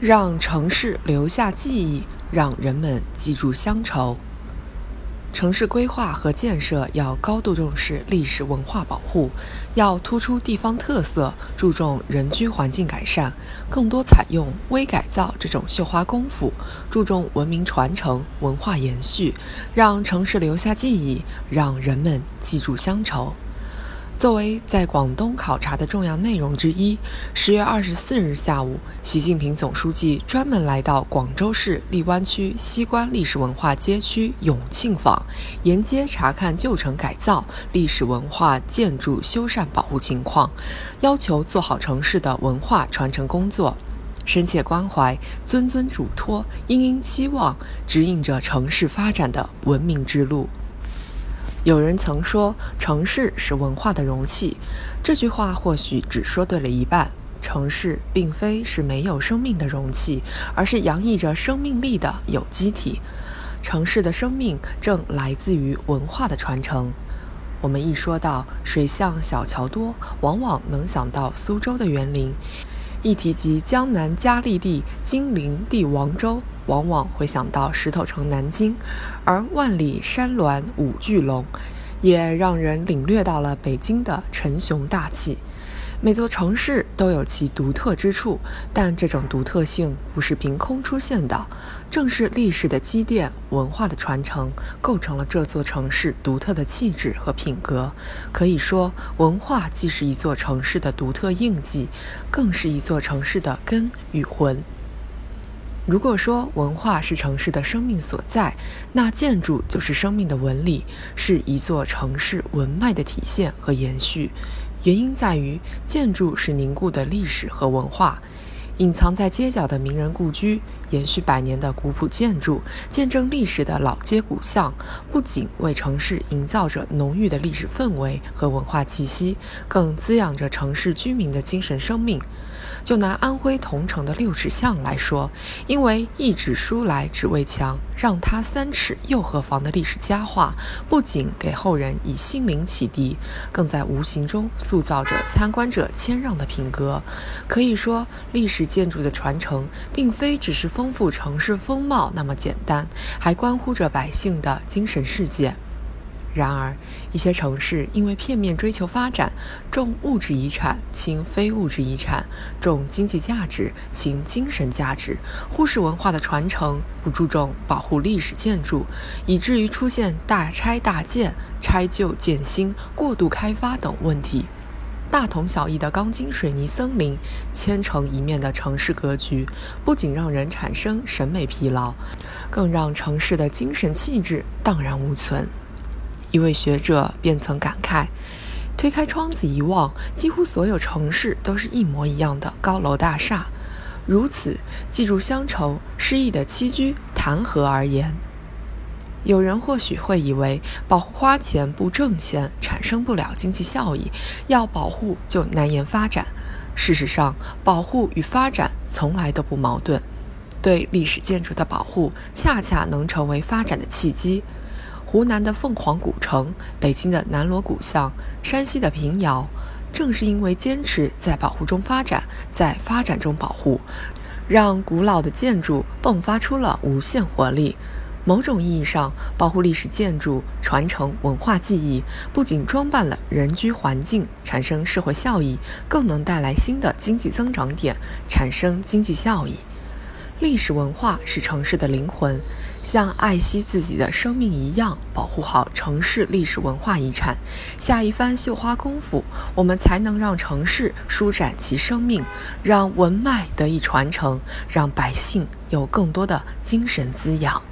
让城市留下记忆，让人们记住乡愁。城市规划和建设要高度重视历史文化保护，要突出地方特色，注重人居环境改善，更多采用微改造这种绣花功夫，注重文明传承、文化延续，让城市留下记忆，让人们记住乡愁。作为在广东考察的重要内容之一，十月二十四日下午，习近平总书记专门来到广州市荔湾区西关历史文化街区永庆坊，沿街查看旧城改造、历史文化建筑修缮保护情况，要求做好城市的文化传承工作，深切关怀、谆谆嘱托、殷殷期望，指引着城市发展的文明之路。有人曾说，城市是文化的容器。这句话或许只说对了一半。城市并非是没有生命的容器，而是洋溢着生命力的有机体。城市的生命正来自于文化的传承。我们一说到水巷小桥多，往往能想到苏州的园林；一提及江南佳丽地、金陵帝王州。往往会想到石头城南京，而万里山峦五巨龙，也让人领略到了北京的沉雄大气。每座城市都有其独特之处，但这种独特性不是凭空出现的，正是历史的积淀、文化的传承，构成了这座城市独特的气质和品格。可以说，文化既是一座城市的独特印记，更是一座城市的根与魂。如果说文化是城市的生命所在，那建筑就是生命的纹理，是一座城市文脉的体现和延续。原因在于，建筑是凝固的历史和文化，隐藏在街角的名人故居，延续百年的古朴建筑，见证历史的老街古巷，不仅为城市营造着浓郁的历史氛围和文化气息，更滋养着城市居民的精神生命。就拿安徽桐城的六尺巷来说，因为一纸书来只为墙，让他三尺又何妨的历史佳话，不仅给后人以心灵启迪，更在无形中塑造着参观者谦让的品格。可以说，历史建筑的传承，并非只是丰富城市风貌那么简单，还关乎着百姓的精神世界。然而，一些城市因为片面追求发展，重物质遗产轻非物质遗产，重经济价值轻精神价值，忽视文化的传承，不注重保护历史建筑，以至于出现大拆大建、拆旧建新、过度开发等问题。大同小异的钢筋水泥森林，千城一面的城市格局，不仅让人产生审美疲劳，更让城市的精神气质荡然无存。一位学者便曾感慨：“推开窗子一望，几乎所有城市都是一模一样的高楼大厦。如此，记住乡愁，诗意的栖居谈何而言？”有人或许会以为，保护花钱不挣钱，产生不了经济效益，要保护就难言发展。事实上，保护与发展从来都不矛盾。对历史建筑的保护，恰恰能成为发展的契机。湖南的凤凰古城，北京的南锣鼓巷，山西的平遥，正是因为坚持在保护中发展，在发展中保护，让古老的建筑迸发出了无限活力。某种意义上，保护历史建筑、传承文化记忆，不仅装扮了人居环境，产生社会效益，更能带来新的经济增长点，产生经济效益。历史文化是城市的灵魂，像爱惜自己的生命一样，保护好城市历史文化遗产，下一番绣花功夫，我们才能让城市舒展其生命，让文脉得以传承，让百姓有更多的精神滋养。